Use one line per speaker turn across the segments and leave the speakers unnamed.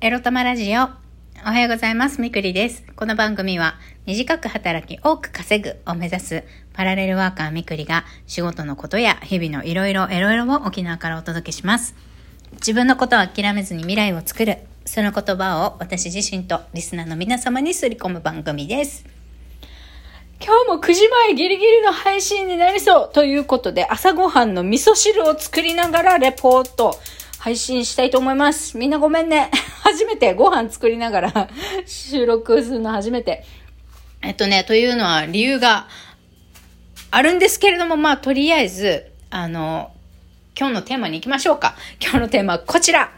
エロ玉ラジオ。おはようございます。みくりです。この番組は、短く働き多く稼ぐを目指すパラレルワーカーみくりが仕事のことや日々のいろいろいろいろを沖縄からお届けします。自分のことを諦めずに未来を作る。その言葉を私自身とリスナーの皆様にすり込む番組です。今日も9時前ギリギリの配信になりそうということで朝ごはんの味噌汁を作りながらレポート配信したいと思います。みんなごめんね。初めてご飯作りながら収録するの初めて。えっとね、というのは理由があるんですけれども、まあとりあえず、あの、今日のテーマに行きましょうか。今日のテーマはこちら。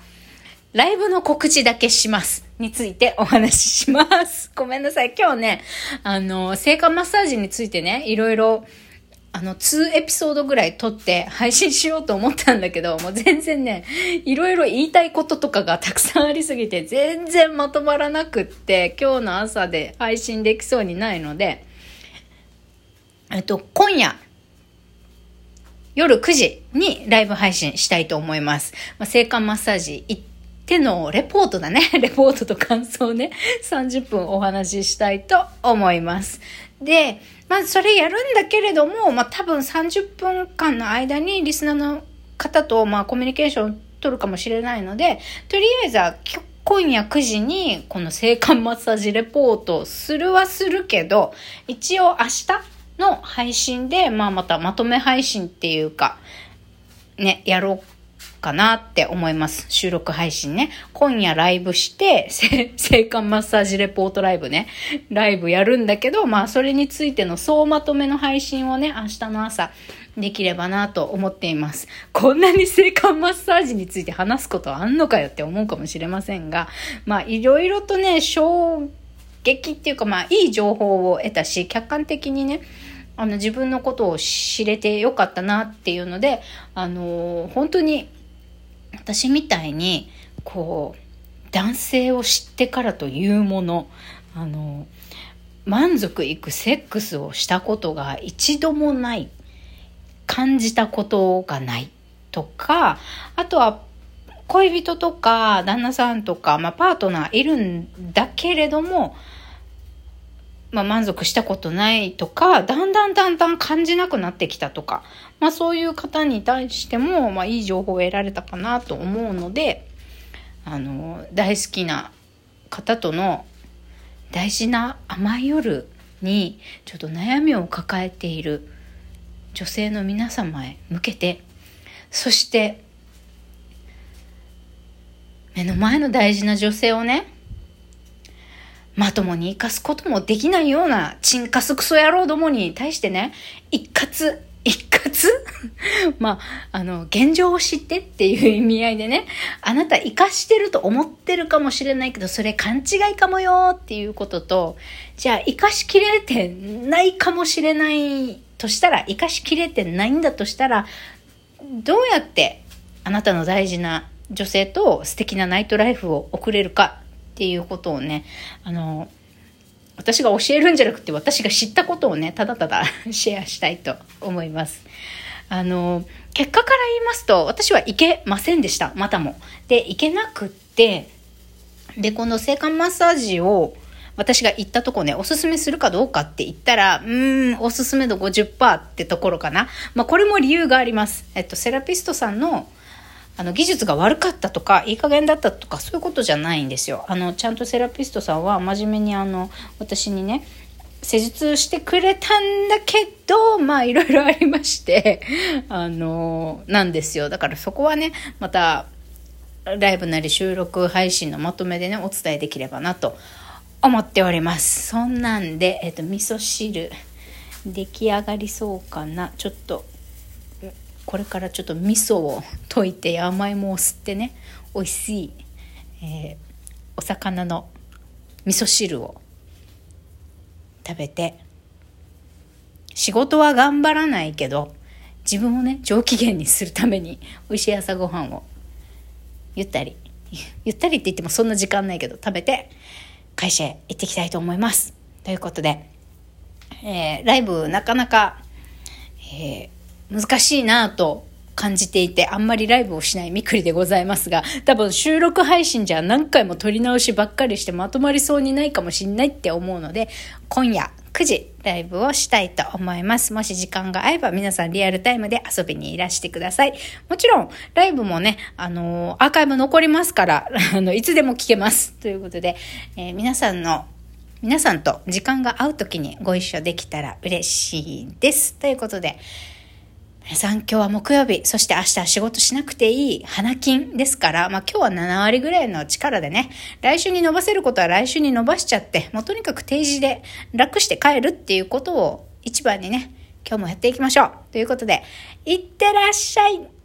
ライブの告知だけします。についてお話しします。ごめんなさい。今日ね、あの、性感マッサージについてね、いろいろ、あの、2エピソードぐらい撮って配信しようと思ったんだけど、もう全然ね、いろいろ言いたいこととかがたくさんありすぎて、全然まとまらなくって、今日の朝で配信できそうにないので、えっと、今夜、夜9時にライブ配信したいと思います。まあ、性感マッサージ行ってのレポートだね。レポートと感想をね、30分お話ししたいと思います。で、まずそれやるんだけれども、まあ、多分30分間の間にリスナーの方と、まあ、コミュニケーションを取るかもしれないので、とりあえずは今夜9時にこの性感マッサージレポートするはするけど、一応明日の配信で、まあまたまとめ配信っていうか、ね、やろうかなって思います。収録配信ね。今夜ライブして、性感マッサージレポートライブね。ライブやるんだけど、まあそれについての総まとめの配信をね、明日の朝できればなと思っています。こんなに性感マッサージについて話すことあんのかよって思うかもしれませんが、まあいろいろとね、衝撃っていうかまあいい情報を得たし、客観的にね、あの自分のことを知れてよかったなっていうので、あのー、本当に私みたいにこう男性を知ってからというもの、あの、満足いくセックスをしたことが一度もない感じたことがないとかあとは恋人とか旦那さんとか、まあ、パートナーいるんだけれどもまあ、満足したことないとか、だんだんだんだん感じなくなってきたとか、まあそういう方に対しても、まあいい情報を得られたかなと思うので、あの、大好きな方との大事な甘い夜にちょっと悩みを抱えている女性の皆様へ向けて、そして、目の前の大事な女性をね、まともに生かすこともできないようなチンカスクソ野郎どもに対してね、一括、一括？まあ、あの、現状を知ってっていう意味合いでね、あなた生かしてると思ってるかもしれないけど、それ勘違いかもよっていうことと、じゃあ生かしきれてないかもしれないとしたら、生かしきれてないんだとしたら、どうやってあなたの大事な女性と素敵なナイトライフを送れるかっていうことをね、あの、私が教えるんじゃなくて私が知ったことをね、ただただ シェアしたいと思います。あの、結果から言いますと、私は行けませんでした、またも。で、行けなくって、で、この性感マッサージを私が行ったとこね、おすすめするかどうかって言ったら、うーん、おすすめ度50%ってところかな。まあ、これも理由があります。えっと、セラピストさんのあの技術が悪かったとかいい加減だったとかそういうことじゃないんですよ。あのちゃんとセラピストさんは真面目にあの私にね施術してくれたんだけどまあいろいろありましてあのなんですよだからそこはねまたライブなり収録配信のまとめでねお伝えできればなと思っております。そんなんで、えっと、味噌汁出来上がりそうかなちょっとこれからちょっと味噌を溶いて甘いもを吸ってね美味しい、えー、お魚の味噌汁を食べて仕事は頑張らないけど自分をね上機嫌にするために美味しい朝ごはんをゆったりゆったりって言ってもそんな時間ないけど食べて会社へ行ってきたいと思います。ということで、えー、ライブなかなか、えー難しいなと感じていて、あんまりライブをしないみくりでございますが、多分収録配信じゃ何回も撮り直しばっかりしてまとまりそうにないかもしんないって思うので、今夜9時ライブをしたいと思います。もし時間が合えば皆さんリアルタイムで遊びにいらしてください。もちろん、ライブもね、あのー、アーカイブ残りますから、あの、いつでも聞けます。ということで、えー、皆さんの皆さんと時間が合う時にご一緒できたら嬉しいです。ということで、皆さん今日は木曜日、そして明日仕事しなくていい花金ですから、まあ今日は7割ぐらいの力でね、来週に伸ばせることは来週に伸ばしちゃって、もうとにかく定時で楽して帰るっていうことを一番にね、今日もやっていきましょう。ということで、いってらっしゃい。